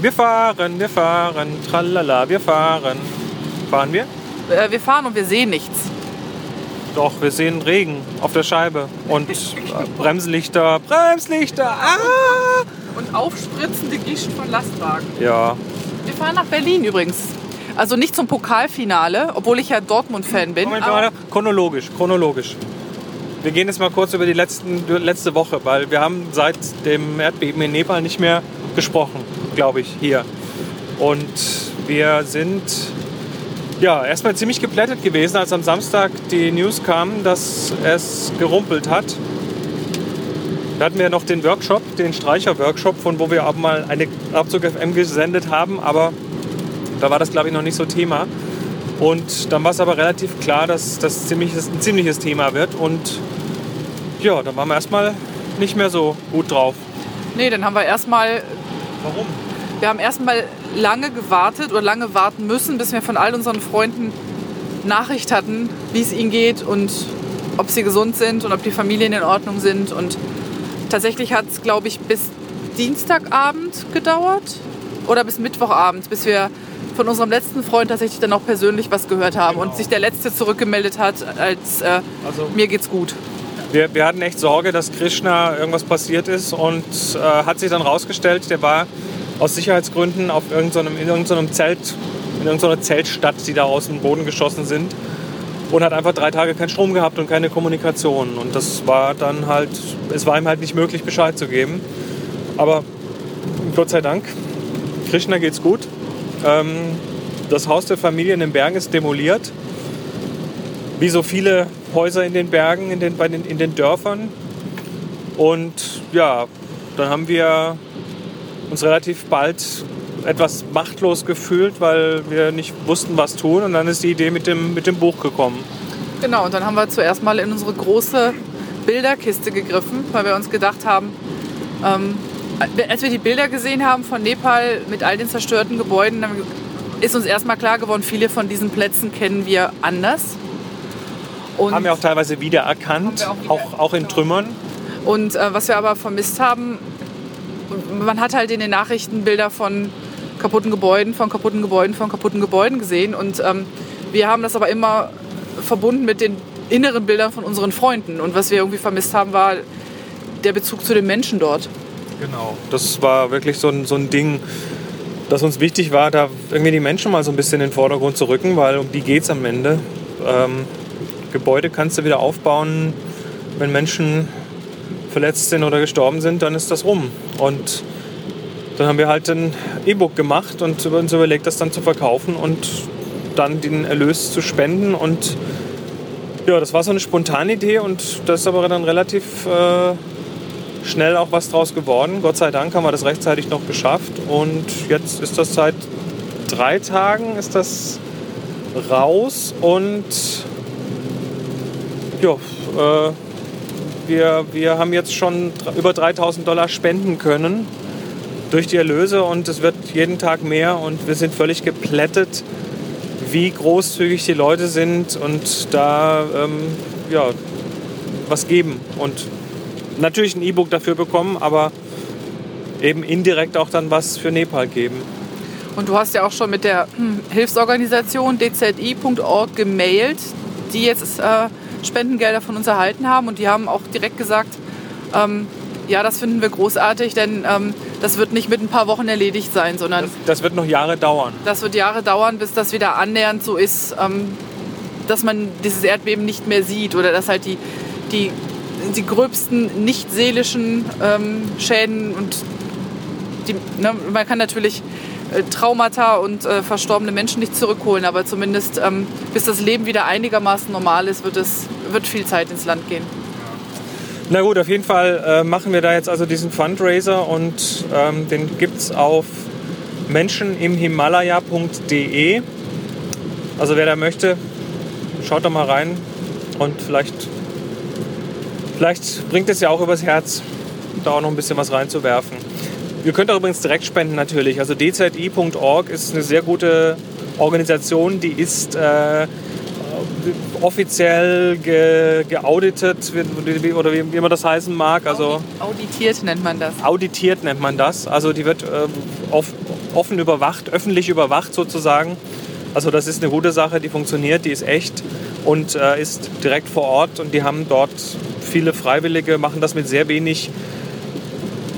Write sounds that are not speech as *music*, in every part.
Wir fahren, wir fahren, tralala, wir fahren. Fahren wir? Äh, wir fahren und wir sehen nichts. Doch, wir sehen Regen auf der Scheibe und äh, Bremslichter, Bremslichter, ah! Und aufspritzende Gischt von Lastwagen. Ja, Wir fahren nach Berlin übrigens. Also nicht zum Pokalfinale, obwohl ich ja Dortmund-Fan bin. Moment, aber- chronologisch, chronologisch. Wir gehen jetzt mal kurz über die letzten, die letzte Woche, weil wir haben seit dem Erdbeben in Nepal nicht mehr gesprochen, glaube ich, hier. Und wir sind ja erstmal ziemlich geplättet gewesen, als am Samstag die News kam, dass es gerumpelt hat. Da hatten wir noch den Workshop, den Streicher-Workshop, von wo wir auch mal eine Abzug FM gesendet haben, aber da war das, glaube ich, noch nicht so Thema. Und dann war es aber relativ klar, dass das ziemliches, ein ziemliches Thema wird. Und ja, dann waren wir erstmal nicht mehr so gut drauf. Nee, dann haben wir erstmal Warum? Wir haben erstmal lange gewartet oder lange warten müssen, bis wir von all unseren Freunden Nachricht hatten, wie es ihnen geht und ob sie gesund sind und ob die Familien in Ordnung sind. Und tatsächlich hat es, glaube ich, bis Dienstagabend gedauert oder bis Mittwochabend, bis wir von unserem letzten Freund tatsächlich dann auch persönlich was gehört haben und sich der letzte zurückgemeldet hat, als äh, Also mir geht's gut. wir, wir hatten echt Sorge, dass Krishna irgendwas passiert ist und äh, hat sich dann rausgestellt, der war aus Sicherheitsgründen auf irgendeinem, in irgendeinem Zelt, in irgendeiner Zeltstadt, die da aus dem Boden geschossen sind und hat einfach drei Tage keinen Strom gehabt und keine Kommunikation. Und das war dann halt, es war ihm halt nicht möglich, Bescheid zu geben. Aber Gott sei Dank, Krishna geht's gut. Ähm, das Haus der Familie in den Bergen ist demoliert. Wie so viele Häuser in den Bergen, in den, bei den, in den Dörfern. Und ja, dann haben wir uns relativ bald etwas machtlos gefühlt, weil wir nicht wussten, was tun. Und dann ist die Idee mit dem, mit dem Buch gekommen. Genau, und dann haben wir zuerst mal in unsere große Bilderkiste gegriffen, weil wir uns gedacht haben, ähm, als wir die Bilder gesehen haben von Nepal mit all den zerstörten Gebäuden, dann ist uns erstmal klar geworden, viele von diesen Plätzen kennen wir anders. Und, Haben wir auch teilweise wiedererkannt, auch auch, auch in Trümmern. und äh, was wir aber vermisst haben, man hat halt in den Nachrichten Bilder von kaputten Gebäuden, von kaputten Gebäuden, von kaputten Gebäuden gesehen. Und ähm, wir haben das aber immer verbunden mit den inneren Bildern von unseren Freunden. Und was wir irgendwie vermisst haben, war der Bezug zu den Menschen dort. Genau. Das war wirklich so ein, so ein Ding, das uns wichtig war, da irgendwie die Menschen mal so ein bisschen in den Vordergrund zu rücken, weil um die geht es am Ende. Ähm, Gebäude kannst du wieder aufbauen, wenn Menschen verletzt sind oder gestorben sind, dann ist das rum. Und dann haben wir halt ein E-Book gemacht und uns überlegt, das dann zu verkaufen und dann den Erlös zu spenden. Und ja, das war so eine spontane Idee und das ist aber dann relativ äh, schnell auch was draus geworden. Gott sei Dank haben wir das rechtzeitig noch geschafft und jetzt ist das seit drei Tagen ist das raus und ja, äh, wir, wir haben jetzt schon über 3000 Dollar spenden können durch die Erlöse und es wird jeden Tag mehr und wir sind völlig geplättet, wie großzügig die Leute sind und da ähm, ja, was geben und natürlich ein E-Book dafür bekommen, aber eben indirekt auch dann was für Nepal geben. Und du hast ja auch schon mit der hm, Hilfsorganisation dzi.org gemailt, die jetzt äh, Spendengelder von uns erhalten haben. Und die haben auch direkt gesagt, ähm, ja, das finden wir großartig, denn ähm, das wird nicht mit ein paar Wochen erledigt sein, sondern Das, das wird noch Jahre dauern. das wird Jahre dauern, bis das wieder annähernd so ist, ähm, dass man dieses Erdbeben nicht mehr sieht oder dass halt die, die, die gröbsten nicht seelischen ähm, Schäden und die, ne, man kann natürlich Traumata und äh, verstorbene Menschen nicht zurückholen, aber zumindest ähm, bis das Leben wieder einigermaßen normal ist, wird es wird viel Zeit ins Land gehen. Na gut, auf jeden Fall äh, machen wir da jetzt also diesen Fundraiser und ähm, den gibt es auf menschenimhimalaya.de. Also wer da möchte, schaut da mal rein und vielleicht, vielleicht bringt es ja auch übers Herz, da auch noch ein bisschen was reinzuwerfen. Ihr könnt auch übrigens direkt spenden natürlich. Also dzi.org ist eine sehr gute Organisation, die ist äh, offiziell ge, geauditet oder wie, man das heißen mag. Also Auditiert nennt man das. auditiert nennt man das. Also die wird äh, offen überwacht, öffentlich überwacht sozusagen. Also das ist eine gute Sache, die funktioniert, die ist echt und äh, ist direkt vor Ort und die haben dort viele Freiwillige, machen das mit sehr wenig,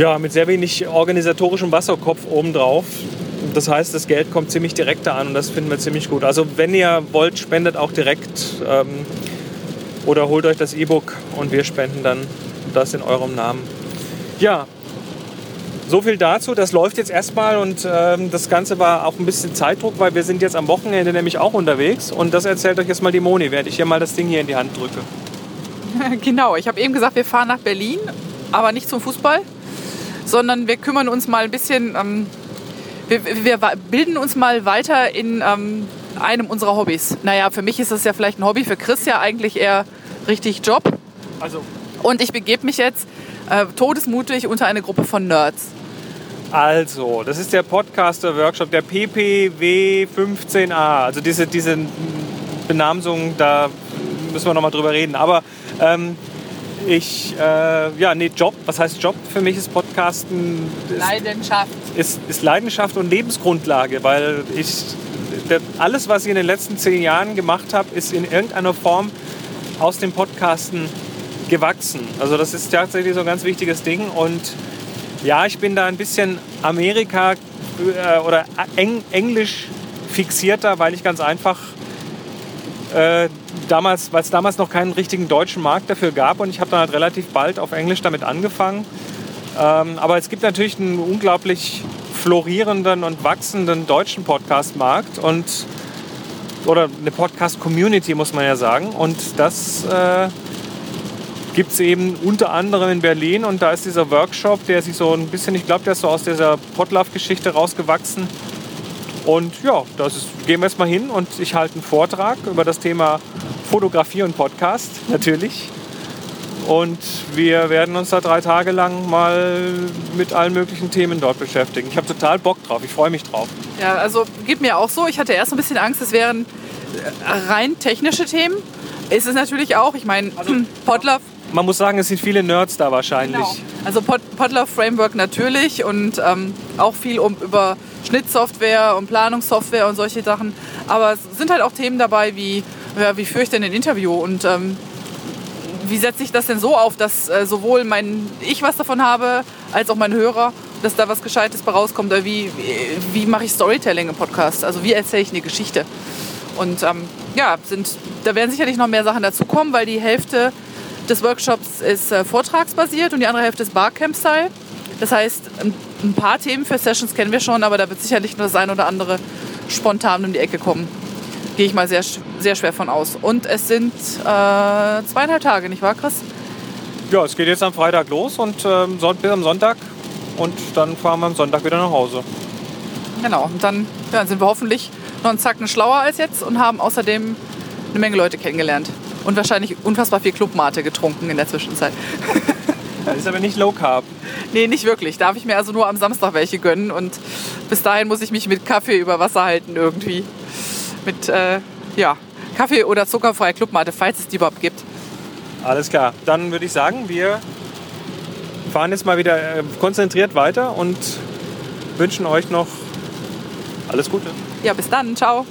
ja, mit sehr wenig organisatorischem Wasserkopf obendrauf. Das heißt, das Geld kommt ziemlich direkt da an und das finden wir ziemlich gut. Also wenn ihr wollt, spendet auch direkt ähm, oder holt euch das E-Book und wir spenden dann das in eurem Namen. Ja, so viel dazu. Das läuft jetzt erstmal und ähm, das Ganze war auch ein bisschen Zeitdruck, weil wir sind jetzt am Wochenende nämlich auch unterwegs und das erzählt euch jetzt mal die Moni, während ich hier mal das Ding hier in die Hand drücke. *laughs* Genau, ich habe eben gesagt, wir fahren nach Berlin, aber nicht zum Fußball, sondern wir kümmern uns mal ein bisschen, ähm, wir, wir, bilden uns mal weiter in ähm, einem unserer Hobbys. Naja, für mich ist das ja vielleicht ein Hobby, für Chris ja eigentlich eher richtig Job. Also. Und ich begebe mich jetzt äh, todesmutig unter eine Gruppe von Nerds. Also, das ist der Podcaster-Workshop, der PPW15A. Also diese, diese Benamsung, da müssen wir nochmal drüber reden. Aber ähm, ich, äh, ja, nee, Job, was heißt Job? Für mich ist Podcasten... Ist, Leidenschaft. Ist, ist Leidenschaft und Lebensgrundlage, weil ich, der, alles, was ich in den letzten zehn Jahren gemacht habe, ist in irgendeiner Form aus dem Podcasten gewachsen. Also das ist tatsächlich so ein ganz wichtiges Ding und ja, ich bin da ein bisschen Amerika äh, oder Eng Englisch fixierter, weil ich ganz einfach äh, damals, weil es damals noch keinen richtigen deutschen Markt dafür gab und ich habe dann halt relativ bald auf Englisch damit angefangen. Ähm, aber es gibt natürlich einen unglaublich florierenden und wachsenden deutschen Podcast-Markt und oder eine Podcast-Community muss man ja sagen und das äh, gibt es eben unter anderem in Berlin und da ist dieser Workshop, der sich so ein bisschen, ich glaube, der ist so aus dieser Potlove-Geschichte rausgewachsen. Und ja, da gehen wir jetzt mal hin und ich halte einen Vortrag über das Thema Fotografie und Podcast, natürlich. Und wir werden uns da drei Tage lang mal mit allen möglichen Themen dort beschäftigen. Ich habe total Bock drauf, ich freue mich drauf. Ja, also geht mir auch so. Ich hatte erst ein bisschen Angst, es wären rein technische Themen. Ist es natürlich auch. Ich meine, also, *clears throat* Podlove man muss sagen, es sind viele Nerds da wahrscheinlich. Genau. Also Podler Framework natürlich und ähm, auch viel um, über Schnittsoftware und Planungssoftware und solche Sachen. Aber es sind halt auch Themen dabei wie, ja, wie führe ich denn ein Interview und ähm, wie setze ich das denn so auf, dass äh, sowohl mein ich was davon habe, als auch mein Hörer, dass da was Gescheites bei rauskommt. Oder wie, wie, wie mache ich Storytelling im Podcast? Also wie erzähle ich eine Geschichte? Und ähm, ja, sind, da werden sicherlich noch mehr Sachen dazukommen, weil die Hälfte des Workshops ist äh, vortragsbasiert und die andere Hälfte ist Barcamp-Style. Das heißt, ein paar Themen für Sessions kennen wir schon, aber da wird sicherlich nur das ein oder andere spontan um die Ecke kommen. Gehe ich mal sehr, sehr schwer von aus. Und es sind äh, zweieinhalb Tage, nicht wahr, Chris? Ja, es geht jetzt am Freitag los und äh, bis am Sonntag. Und dann fahren wir am Sonntag wieder nach Hause. Genau, und dann ja, sind wir hoffentlich noch einen Zacken schlauer als jetzt und haben außerdem eine Menge Leute kennengelernt. Und wahrscheinlich unfassbar viel Clubmate getrunken in der Zwischenzeit. Das ist aber nicht Low Carb. Nee, nicht wirklich. Darf ich mir also nur am Samstag welche gönnen. Und bis dahin muss ich mich mit Kaffee über Wasser halten irgendwie. Mit, äh, ja, Kaffee oder zuckerfreie Clubmate, falls es die überhaupt gibt. Alles klar. Dann würde ich sagen, wir fahren jetzt mal wieder äh, konzentriert weiter und wünschen euch noch alles Gute. Ja, bis dann. Ciao.